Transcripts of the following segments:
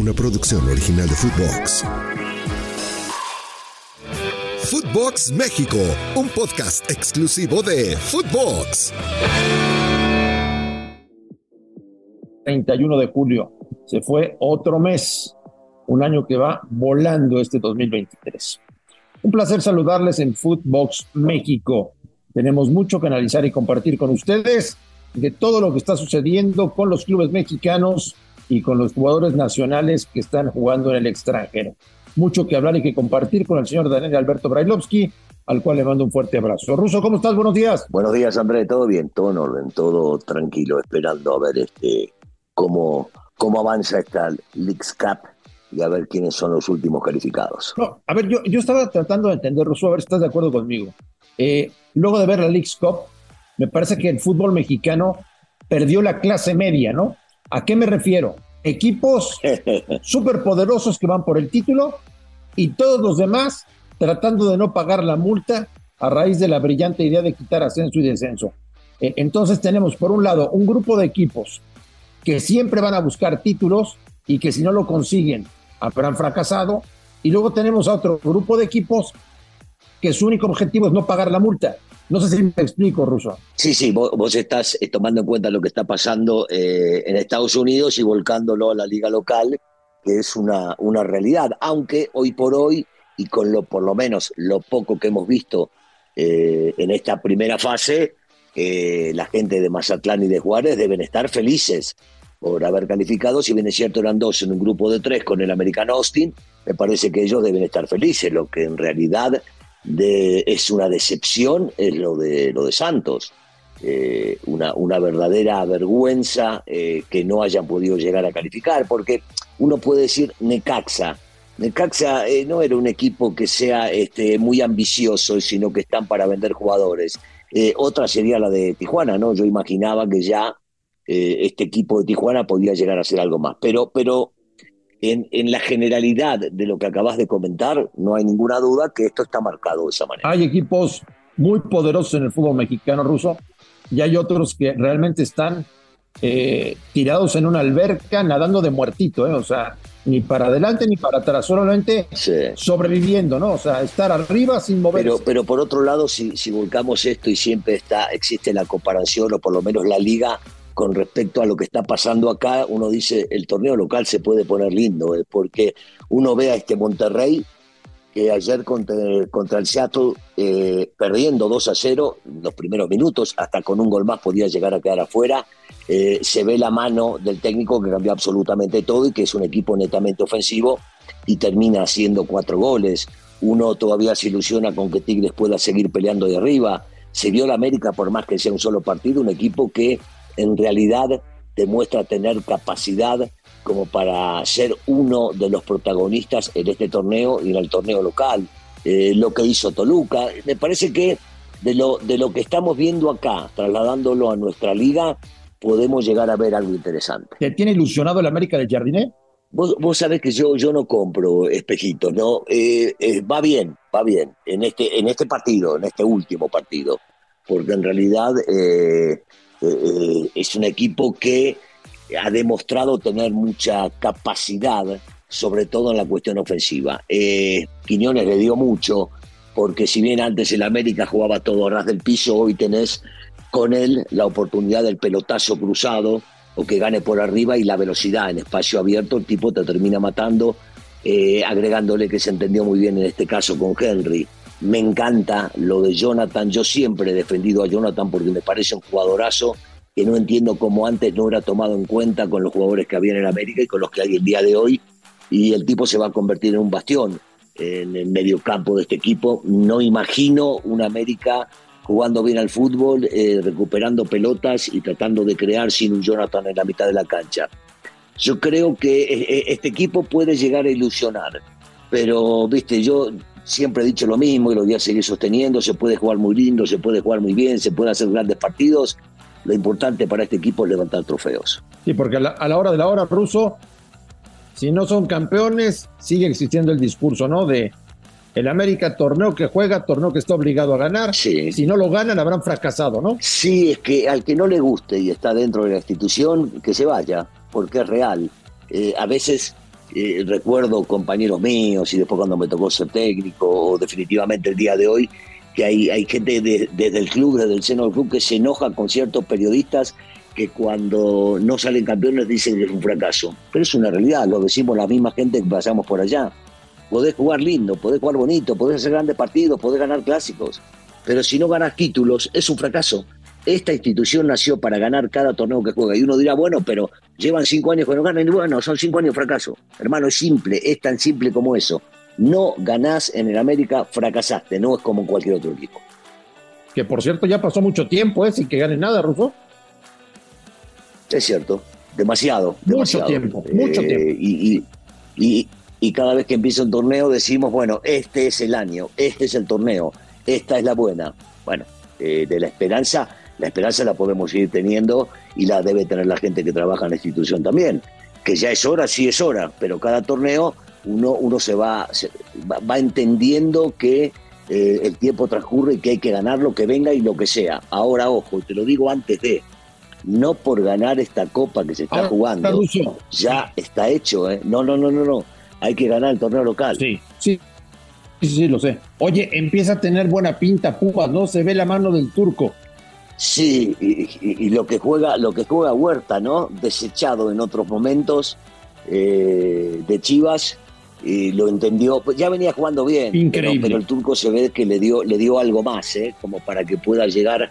Una producción original de Footbox. Footbox México, un podcast exclusivo de Footbox. 31 de julio. Se fue otro mes, un año que va volando este 2023. Un placer saludarles en Footbox México. Tenemos mucho que analizar y compartir con ustedes de todo lo que está sucediendo con los clubes mexicanos y con los jugadores nacionales que están jugando en el extranjero. Mucho que hablar y que compartir con el señor Daniel Alberto Brailovsky, al cual le mando un fuerte abrazo. Ruso, ¿cómo estás? Buenos días. Buenos días, André. Todo bien, todo en orden, todo tranquilo, esperando a ver este cómo, cómo avanza esta Leagues Cup y a ver quiénes son los últimos calificados. No, a ver, yo, yo estaba tratando de entender, Russo, a ver si estás de acuerdo conmigo. Eh, luego de ver la League's Cup, me parece que el fútbol mexicano perdió la clase media, ¿no? ¿A qué me refiero? Equipos superpoderosos que van por el título y todos los demás tratando de no pagar la multa a raíz de la brillante idea de quitar ascenso y descenso. Eh, entonces tenemos, por un lado, un grupo de equipos que siempre van a buscar títulos y que si no lo consiguen habrán fracasado. Y luego tenemos a otro grupo de equipos que su único objetivo es no pagar la multa. No sé si me explico, Ruso. Sí, sí, vos, vos estás eh, tomando en cuenta lo que está pasando eh, en Estados Unidos y volcándolo a la liga local, que es una, una realidad, aunque hoy por hoy, y con lo por lo menos lo poco que hemos visto eh, en esta primera fase, eh, la gente de Mazatlán y de Juárez deben estar felices por haber calificado, si bien es cierto eran dos en un grupo de tres con el American Austin, me parece que ellos deben estar felices, lo que en realidad de, es una decepción es lo de, lo de Santos. Eh, una, una verdadera vergüenza eh, que no hayan podido llegar a calificar, porque uno puede decir Necaxa. Necaxa eh, no era un equipo que sea este, muy ambicioso, sino que están para vender jugadores. Otra sería la de Tijuana, ¿no? Yo imaginaba que ya este equipo de Tijuana podía llegar a ser algo más. Pero, pero en, en, la generalidad de lo que acabas de comentar, no hay ninguna duda que esto está marcado de esa manera. Hay equipos muy poderosos en el fútbol mexicano ruso y hay otros que realmente están eh, tirados en una alberca nadando de muertito, ¿eh? o sea, ni para adelante ni para atrás, solamente sí. sobreviviendo, ¿no? O sea, estar arriba sin moverse. Pero, pero por otro lado, si, si volcamos esto y siempre está, existe la comparación, o por lo menos la liga con respecto a lo que está pasando acá, uno dice el torneo local se puede poner lindo, ¿eh? porque uno ve a este Monterrey que ayer contra, el Seattle, eh, perdiendo 2 a 0 los primeros minutos, hasta con un gol más podía llegar a quedar afuera, eh, se ve la mano del técnico que cambió absolutamente todo y que es un equipo netamente ofensivo y termina haciendo cuatro goles. Uno todavía se ilusiona con que Tigres pueda seguir peleando de arriba. Se vio la América, por más que sea un solo partido, un equipo que en realidad demuestra tener capacidad como para ser uno de los protagonistas en este torneo y en el torneo local. Eh, lo que hizo Toluca, me parece que de lo, de lo que estamos viendo acá, trasladándolo a nuestra liga, podemos llegar a ver algo interesante. ¿Te tiene ilusionado el América del Jardiné? Vos, vos sabés que yo, yo no compro espejitos, ¿no? Eh, eh, va bien, va bien, en este, en este partido, en este último partido, porque en realidad es un equipo que ha demostrado tener mucha capacidad, sobre todo en la cuestión ofensiva. Eh, Quiñones le dio mucho, porque si bien antes el América jugaba todo a ras del piso, hoy tenés con él la oportunidad del pelotazo cruzado o que gane por arriba y la velocidad en espacio abierto, el tipo te termina matando, eh, agregándole que se entendió muy bien en este caso con Henry. Me encanta lo de Jonathan, yo siempre he defendido a Jonathan porque me parece un jugadorazo que no entiendo cómo antes no era tomado en cuenta con los jugadores que había en América y con los que hay el día de hoy. Y el tipo se va a convertir en un bastión en el medio campo de este equipo. No imagino una América jugando bien al fútbol, eh, recuperando pelotas y tratando de crear sin un Jonathan en la mitad de la cancha. Yo creo que eh, eh, este equipo puede llegar a ilusionar, pero, viste, yo siempre he dicho lo mismo y lo voy a seguir sosteniendo, se puede jugar muy lindo, se puede jugar muy bien, se puede hacer grandes partidos, lo importante para este equipo es levantar trofeos. Sí, porque a la, a la hora de la hora, Ruso, si no son campeones, sigue existiendo el discurso, ¿no? De el América torneo que juega, torneo que está obligado a ganar. Sí. Si no lo ganan, habrán fracasado, ¿no? Sí, es que al que no le guste y está dentro de la institución, que se vaya, porque es real. Eh, a veces eh, recuerdo compañeros míos y después cuando me tocó ser técnico, o definitivamente el día de hoy, que hay, hay gente de- desde el club, desde el seno del club, que se enoja con ciertos periodistas que cuando no salen campeones dicen que es un fracaso. Pero es una realidad, lo decimos la misma gente que pasamos por allá. Podés jugar lindo, podés jugar bonito, podés hacer grandes partidos, podés ganar clásicos. Pero si no ganas títulos, es un fracaso. Esta institución nació para ganar cada torneo que juega. Y uno dirá, bueno, pero llevan cinco años que no ganan. Y bueno, son cinco años de fracaso. Hermano, es simple, es tan simple como eso. No ganás en el América, fracasaste. No es como en cualquier otro equipo. Que por cierto ya pasó mucho tiempo, ¿eh? Sin que ganen nada, Ruso. Es cierto, demasiado. Mucho demasiado. tiempo, mucho tiempo. Y, y- y- y cada vez que empieza un torneo decimos, bueno, este es el año, este es el torneo, esta es la buena. Bueno, eh, de la esperanza, la esperanza la podemos seguir teniendo y la debe tener la gente que trabaja en la institución también. Que ya es hora, sí es hora, pero cada torneo uno, uno se va, se- va, va entendiendo que eh, el tiempo transcurre y que hay que ganar lo que venga y lo que sea. Ahora, ojo, te lo digo antes de, no por ganar esta copa que se está Ahora, jugando, Ruso. ya está hecho, ¿eh? No, no, no, no, no. Hay que ganar el torneo local. Sí, sí. Sí, sí, lo sé. Oye, empieza a tener buena pinta Pumas, ¿no? Se ve la mano del turco. Sí, y, y- y lo que juega, lo que juega Huerta, ¿no? Desechado en otros momentos eh, de Chivas, y lo entendió. Pues ya venía jugando bien, pero, Increíble. pero el turco se ve que le dio, le dio algo más, ¿eh? Como para que pueda llegar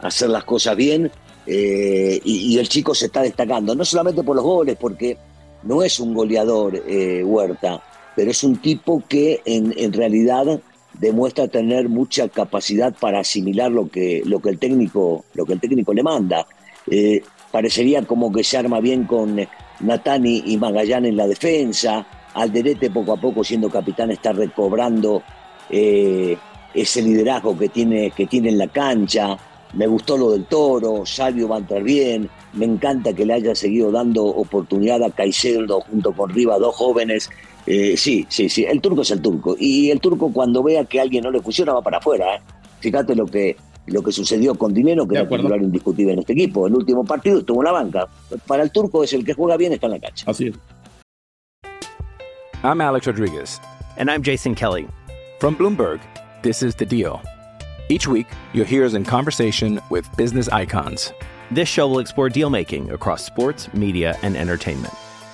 a hacer las cosas bien. eh, y, y el chico se está destacando, no solamente por los goles, porque no es un goleador eh, Huerta, pero es un tipo que en, en realidad demuestra tener mucha capacidad para asimilar lo que, lo que el técnico, lo que el técnico le manda. Eh, parecería como que se arma bien con Natani y Magallán en la defensa. Alderete poco a poco siendo capitán está recobrando eh, ese liderazgo que tiene, que tiene en la cancha. Me gustó lo del toro, Salvio va a entrar bien, me encanta que le haya seguido dando oportunidad a Caicedo junto con Riva, dos jóvenes. Eh, sí, sí, sí, el turco es el turco. Y el turco cuando vea que a alguien no le funciona va para afuera. ¿eh? Fíjate lo que, lo que sucedió con Dinero, que De era acuerdo. titular indiscutible en este equipo. El último partido estuvo en la banca. Para el turco es el que juega bien, está en la cancha. Así es. I'm Alex Rodriguez. And I'm Jason Kelly. From Bloomberg, this is The Deal. Each week, you'll hear us in conversation with business icons. This show will explore deal making across sports, media, and entertainment.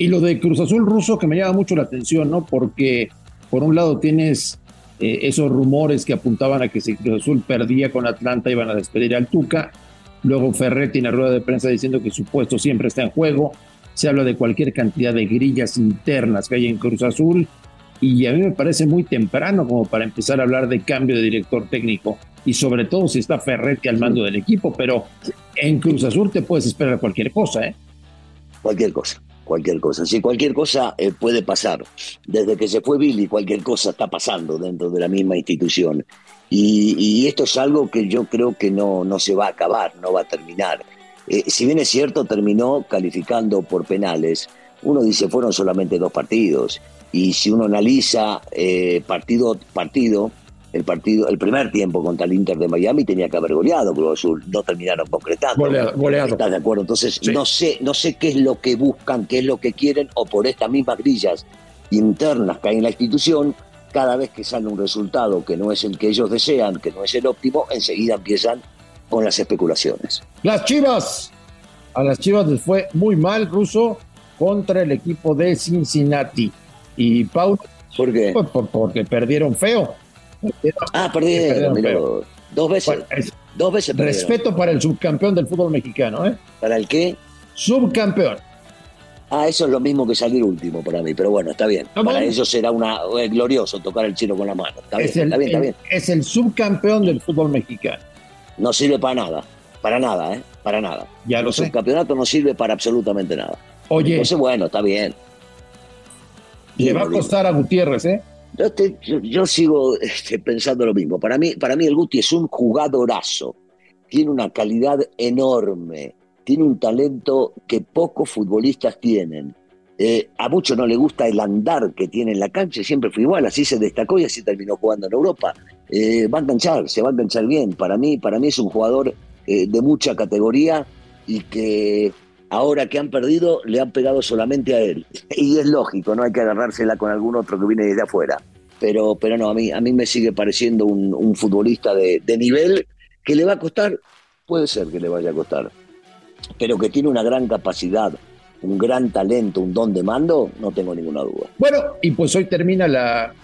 Y lo de Cruz Azul ruso que me llama mucho la atención, ¿no? Porque por un lado tienes eh, esos rumores que apuntaban a que si Cruz Azul perdía con Atlanta iban a despedir al Tuca. Luego Ferretti en la rueda de prensa diciendo que su puesto siempre está en juego. Se habla de cualquier cantidad de grillas internas que hay en Cruz Azul. Y a mí me parece muy temprano como para empezar a hablar de cambio de director técnico. Y sobre todo si está Ferretti al mando del equipo. Pero en Cruz Azul te puedes esperar cualquier cosa, ¿eh? Cualquier cosa, cualquier cosa. Sí, cualquier cosa eh, puede pasar. Desde que se fue Billy, cualquier cosa está pasando dentro de la misma institución. Y, esto es algo que yo creo que no, no se va a acabar, no va a terminar. Eh, si bien es cierto, terminó calificando por penales. Uno dice, fueron solamente dos partidos. Y si uno analiza eh, partido partido, el partido, el primer tiempo contra el Inter de Miami tenía que haber goleado Cruz Azul, no terminaron concretando. Goleado, goleado. ¿Estás de acuerdo? Entonces, no sé, no sé qué es lo que buscan, qué es lo que quieren, o por estas mismas grillas internas que hay en la institución, cada vez que sale un resultado que no es el que ellos desean, que no es el óptimo, enseguida empiezan con las especulaciones. Las Chivas. A las Chivas les fue muy mal, Ruso, contra el equipo de Cincinnati. Y Paul. ¿Por qué? Pues, por- porque perdieron feo. Ah, perdieron, Perdieron. Dos veces. Bueno, es- dos veces perdieron. Respeto para el subcampeón del fútbol mexicano, ¿eh? ¿Para el qué? Subcampeón. Ah, eso es lo mismo que salir último para mí, pero bueno, está bien. No, para bueno. ellos será una eh, glorioso tocar el chino con la mano. Está bien, el, está bien, está el- bien. es el subcampeón del fútbol mexicano. No sirve para nada. Para nada, ¿eh? Para nada. Ya lo El sé. subcampeonato no sirve para absolutamente nada. Oye, Entonces, bueno, está bien. le va a costar a Gutiérrez, ¿eh? Yo, sigo este, pensando lo mismo. Para mí, para mí el Guti es un jugadorazo. Tiene una calidad enorme. Tiene un talento que pocos futbolistas tienen. Eh, a muchos no le gusta el andar que tiene en la cancha, siempre fue igual, así se destacó y así terminó jugando en Europa. Eh, va a enganchar, se va a enganchar bien. Para mí, para mí es un jugador eh, de mucha categoría y que ahora que han perdido le han pegado solamente a él. Y es lógico, no hay que agarrársela con algún otro que viene desde afuera. Pero, pero no, a mí, a mí me sigue pareciendo un, futbolista de, de nivel que le va a costar, puede ser que le vaya a costar, pero que tiene una gran capacidad, un gran talento, un don de mando, no tengo ninguna duda. Bueno, y pues hoy termina la,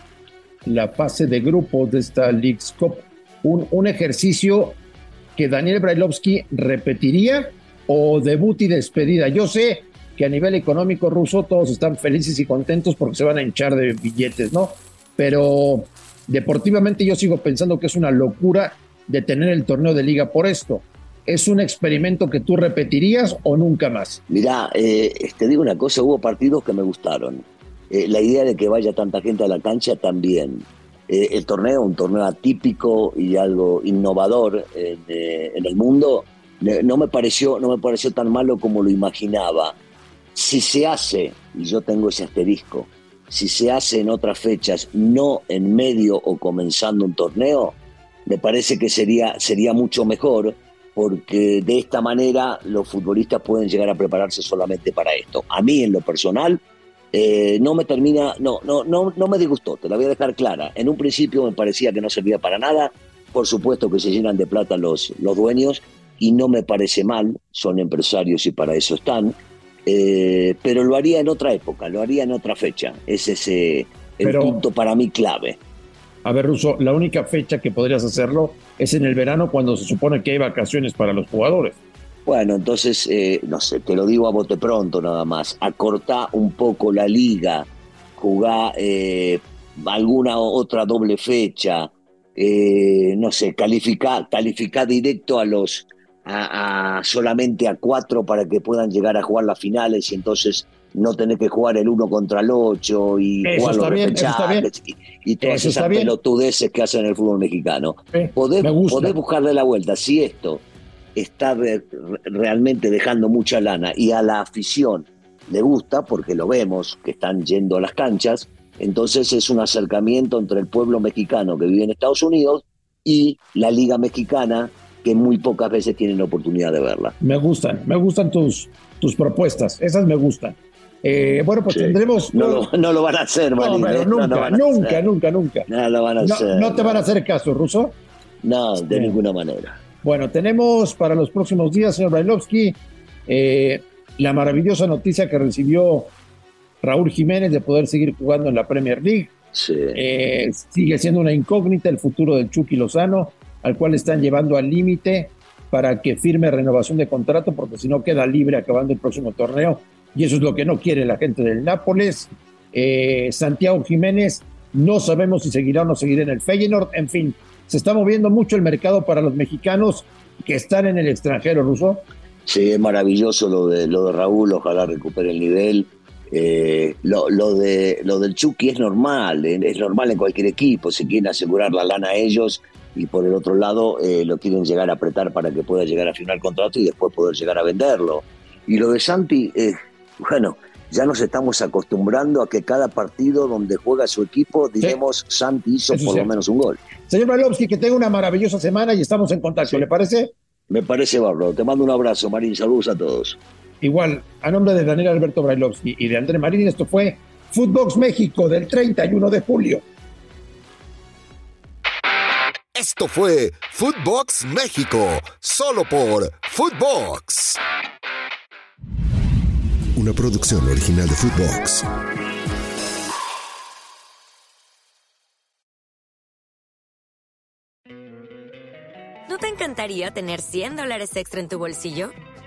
la fase de grupos de esta League's Cup. Un, un ejercicio que Daniel Brailovsky repetiría o debut y despedida. Yo sé que a nivel económico ruso todos están felices y contentos porque se van a hinchar de billetes, ¿no? Pero deportivamente yo sigo pensando que es una locura de tener el torneo de liga por esto. ¿Es un experimento que tú repetirías o nunca más? Mirá, eh, te digo una cosa, hubo partidos que me gustaron. Eh, la idea de que vaya tanta gente a la cancha también. Eh, el torneo, un torneo atípico y algo innovador en, eh, el mundo, no me, pareció, no me pareció tan malo como lo imaginaba. Si se hace, y yo tengo ese asterisco, si se hace en otras fechas, no en medio o comenzando un torneo, me parece que sería, sería mucho mejor porque de esta manera los futbolistas pueden llegar a prepararse solamente para esto. A mí, en lo personal, eh, no me termina, no, no, no, no me disgustó, te la voy a dejar clara. En un principio me parecía que no servía para nada, por supuesto que se llenan de plata los, los dueños y no me parece mal, son empresarios y para eso están, eh, pero lo haría en otra época, lo haría en otra fecha. Ese es eh, el Pero- punto para mí clave. A ver, Russo, la única fecha que podrías hacerlo es en el verano cuando se supone que hay vacaciones para los jugadores. Bueno, entonces, eh, no sé, te lo digo a bote pronto nada más. Acortá un poco la liga, jugá eh, alguna otra doble fecha, eh, no sé, calificá, calificá directo a los, a, a- solamente a cuatro para que puedan llegar a jugar las finales y entonces no tener que jugar el uno contra el ocho y Eso jugar los bien, y, y todas Eso esas pelotudeces que hacen en el fútbol mexicano. Eh, Podés, me gusta. podés buscarle la vuelta. Si esto está re- realmente dejando mucha lana y a la afición le gusta, porque lo vemos que están yendo a las canchas, entonces es un acercamiento entre el pueblo mexicano que vive en Estados Unidos y la Liga Mexicana, que muy pocas veces tienen la oportunidad de verla. Me gustan, me gustan tus, tus propuestas, esas me gustan. Eh, bueno, pues Sí. tendremos... No lo, no lo van a hacer, Marín. No nunca, nunca, nunca, nunca. No lo van a hacer. no te van a hacer caso, Russo. No, de Sí. ninguna manera. Bueno, tenemos para los próximos días, señor Brailovsky, eh, la maravillosa noticia que recibió Raúl Jiménez de poder seguir jugando en la Premier League. Sí. Eh, sigue siendo una incógnita el futuro del Chucky Lozano, al cual están llevando al límite para que firme renovación de contrato, porque si no queda libre acabando el próximo torneo. Y eso es lo que no quiere la gente del Nápoles. Eh, Santiago Jiménez, no sabemos si seguirá o no seguirá en el Feyenoord. En fin, se está moviendo mucho el mercado para los mexicanos que están en el extranjero, Ruso. Sí, es maravilloso lo de, lo de Raúl, ojalá recupere el nivel. Eh, lo, lo, de, lo del Chucky es normal, eh, es normal en cualquier equipo, se quieren asegurar la lana a ellos y por el otro lado eh, lo quieren llegar a apretar para que pueda llegar a firmar contrato y después poder llegar a venderlo. Y lo de Santi, eh, bueno, ya nos estamos acostumbrando a que cada partido donde juega su equipo, diremos, Santi hizo Eso por sí. lo menos un gol. Señor Brailovsky, que tenga una maravillosa semana y estamos en contacto, ¿le parece? Me parece bárbaro. Te mando un abrazo, Marín. Saludos a todos. Igual, a nombre de Daniel Alberto Brailovsky y de André Marín, esto fue Footbox México del 31 de julio. Esto fue Footbox México, solo por Footbox. Una producción original de Footbox. ¿No te encantaría tener 100 dólares extra en tu bolsillo?